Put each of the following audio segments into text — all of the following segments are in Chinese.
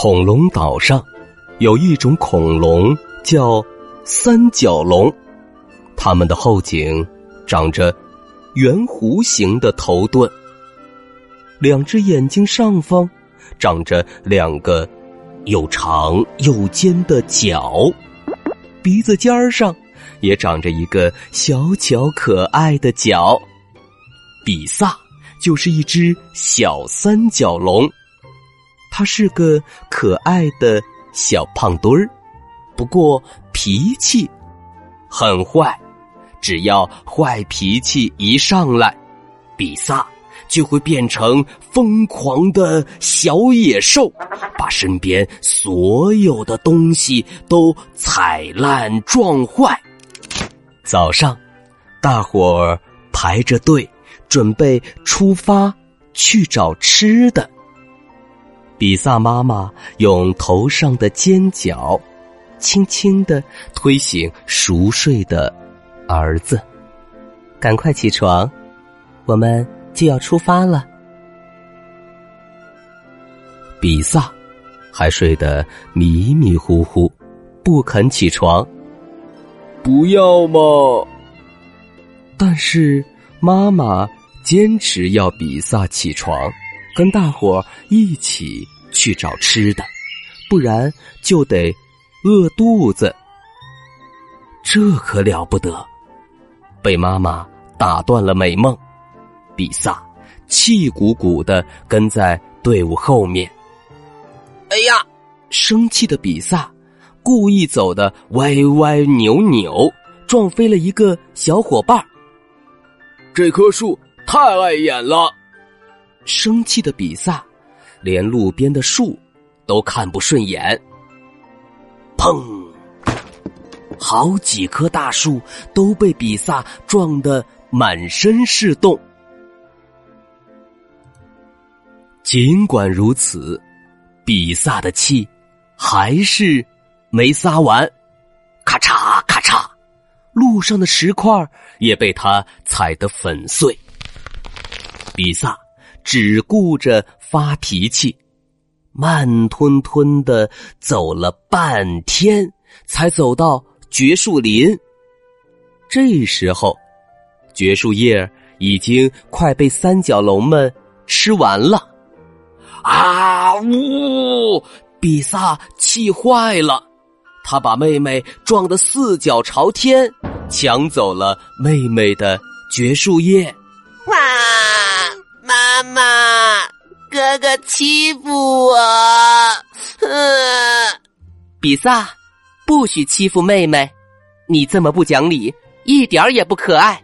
恐龙岛上有一种恐龙叫三角龙，它们的后颈长着圆弧形的头盾，两只眼睛上方长着两个又长又尖的角，鼻子尖儿上也长着一个小巧可爱的角。比萨就是一只小三角龙。他是个可爱的小胖墩儿，不过脾气很坏。只要坏脾气一上来，比萨就会变成疯狂的小野兽，把身边所有的东西都踩烂撞坏。早上，大伙儿排着队准备出发去找吃的。比萨妈妈用头上的尖角，轻轻的推醒熟睡的儿子。赶快起床，我们就要出发了。比萨还睡得迷迷糊糊，不肯起床。不要嘛！但是妈妈坚持要比萨起床。跟大伙一起去找吃的，不然就得饿肚子。这可了不得！被妈妈打断了美梦，比萨气鼓鼓的跟在队伍后面。哎呀！生气的比萨故意走的歪歪扭扭，撞飞了一个小伙伴。这棵树太碍眼了。生气的比萨，连路边的树都看不顺眼。砰！好几棵大树都被比萨撞得满身是洞。尽管如此，比萨的气还是没撒完。咔嚓咔嚓，路上的石块也被他踩得粉碎。比萨。只顾着发脾气，慢吞吞的走了半天，才走到绝树林。这时候，绝树叶已经快被三角龙们吃完了。啊呜！比萨气坏了，他把妹妹撞得四脚朝天，抢走了妹妹的绝树叶。哇！妈妈，哥哥欺负我！比萨，不许欺负妹妹，你这么不讲理，一点也不可爱。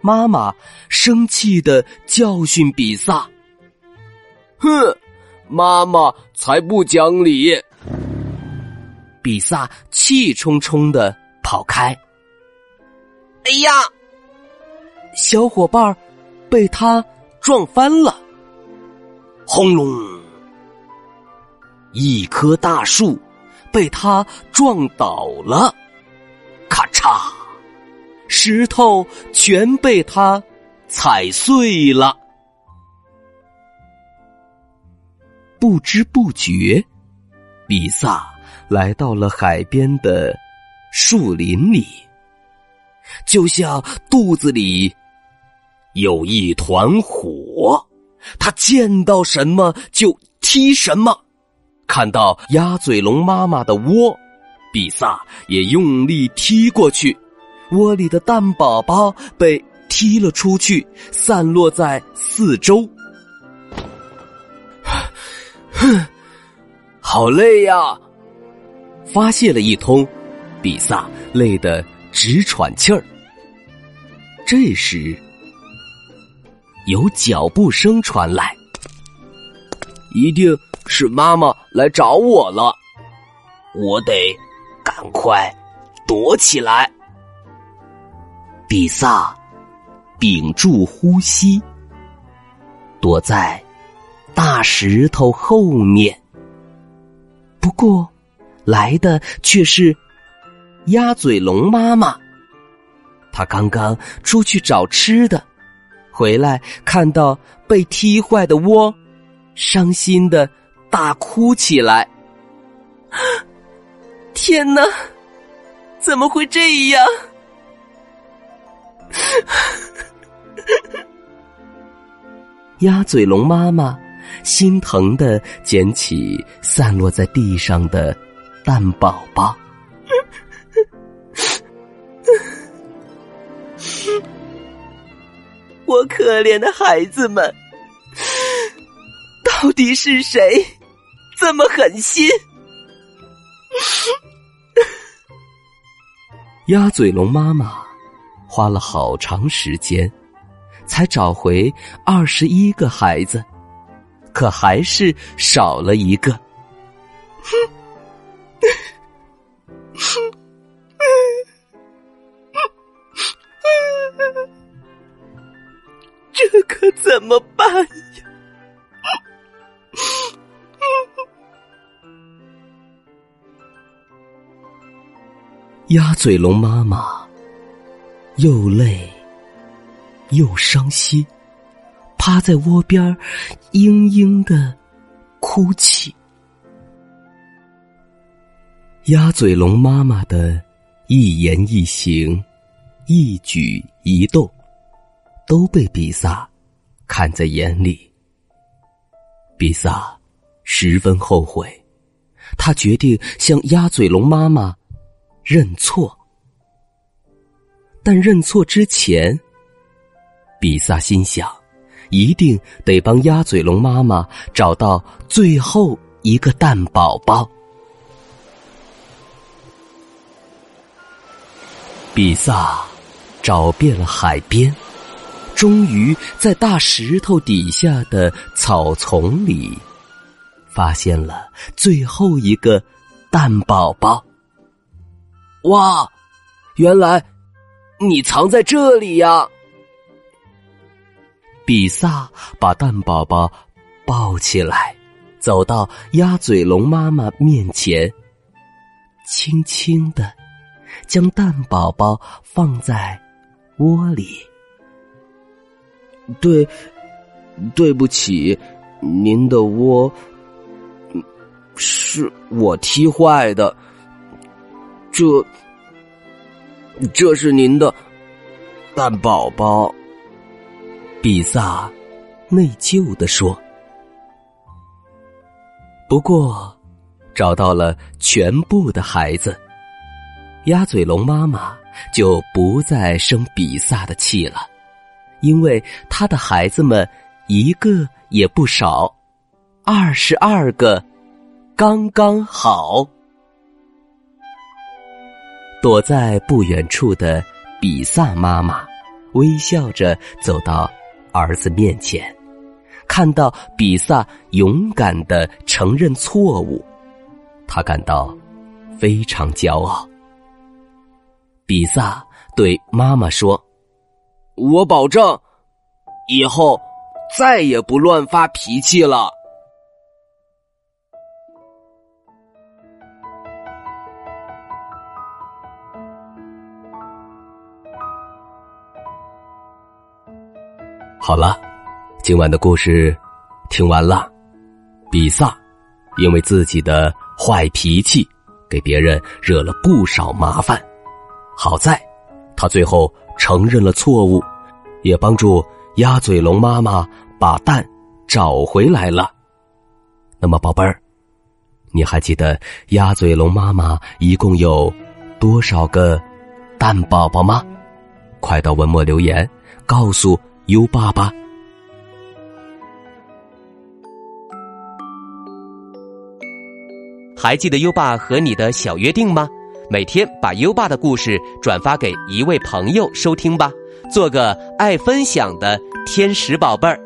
妈妈生气的教训比萨：“哼，妈妈才不讲理！”比萨气冲冲的跑开。哎呀，小伙伴被他撞翻了，轰隆！一棵大树被他撞倒了，咔嚓！石头全被他踩碎了。不知不觉，比萨来到了海边的树林里，就像肚子里。有一团火，他见到什么就踢什么。看到鸭嘴龙妈妈的窝，比萨也用力踢过去，窝里的蛋宝宝被踢了出去，散落在四周。哼，好累呀！发泄了一通，比萨累得直喘气儿。这时。有脚步声传来，一定是妈妈来找我了，我得赶快躲起来。比萨屏住呼吸，躲在大石头后面。不过，来的却是鸭嘴龙妈妈。她刚刚出去找吃的，回来看到被踢坏的窝，伤心的大哭起来。天哪，怎么会这样？鸭嘴龙妈妈心疼的捡起散落在地上的蛋宝宝。我可怜的孩子们，到底是谁这么狠心？鸭嘴龙妈妈花了好长时间，才找回二十一个孩子，可还是少了一个。怎么办呀？鸭嘴龙妈妈又累又伤心，趴在窝边嘤嘤的哭泣。鸭嘴龙妈妈的一言一行、一举一动，都被比萨看在眼里。比萨十分后悔，他决定向鸭嘴龙妈妈。认错，但认错之前，比萨心想，一定得帮鸭嘴龙妈妈找到最后一个蛋宝宝。比萨找遍了海边，终于在大石头底下的草丛里，发现了最后一个蛋宝宝。哇，原来你藏在这里呀！比萨把蛋宝宝抱起来，走到鸭嘴龙妈妈面前，轻轻的将蛋宝宝放在窝里。对，对不起，您的窝是我踢坏的。这，这是您的蛋宝宝。比萨内疚的说：“不过，找到了全部的孩子，鸭嘴龙妈妈就不再生比萨的气了，因为他的孩子们一个也不少，二十二个，刚刚好。”躲在不远处的比萨妈妈，微笑着走到儿子面前，看到比萨勇敢的承认错误，他感到非常骄傲。比萨对妈妈说：“我保证，以后再也不乱发脾气了。”好了，今晚的故事听完了。比萨因为自己的坏脾气，给别人惹了不少麻烦。好在，他最后承认了错误，也帮助鸭嘴龙妈妈把蛋找回来了。那么，宝贝儿，你还记得鸭嘴龙妈妈一共有多少个蛋宝宝吗？快到文末留言告诉。优爸爸，还记得优爸和你的小约定吗？每天把优爸的故事转发给一位朋友收听吧，做个爱分享的天使宝贝儿。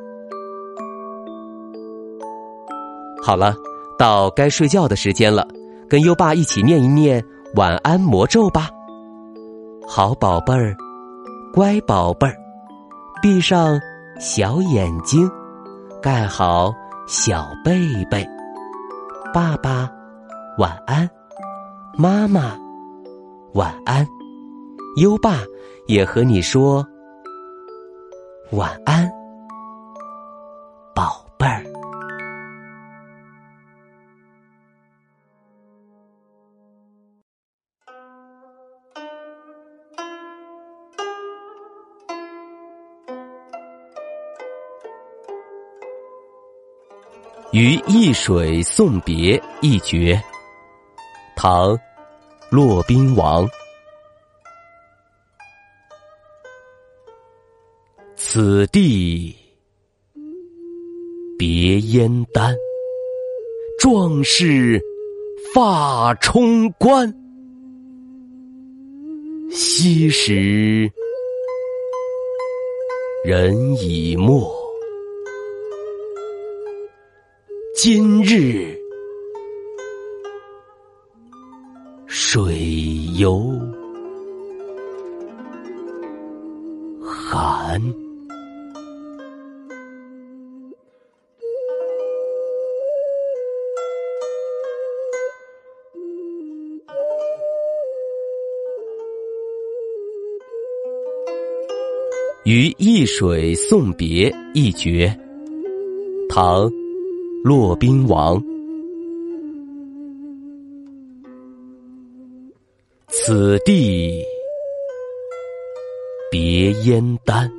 好了，到该睡觉的时间了，跟优爸一起念一念晚安魔咒吧。好宝贝儿，乖宝贝儿，闭上小眼睛，盖好小被被。爸爸，晚安；妈妈，晚安。优爸也和你说晚安，宝贝儿。于易水送别一绝，唐·骆宾王。此地别燕丹，壮士发冲冠。昔时人已没，今日水犹寒。于易水送别一绝，唐·骆宾王。此地别燕丹，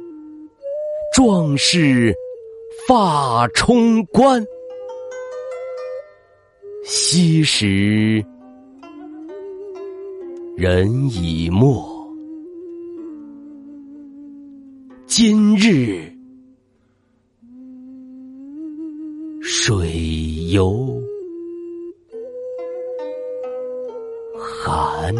壮士发冲冠。昔时人已没。今日水犹寒。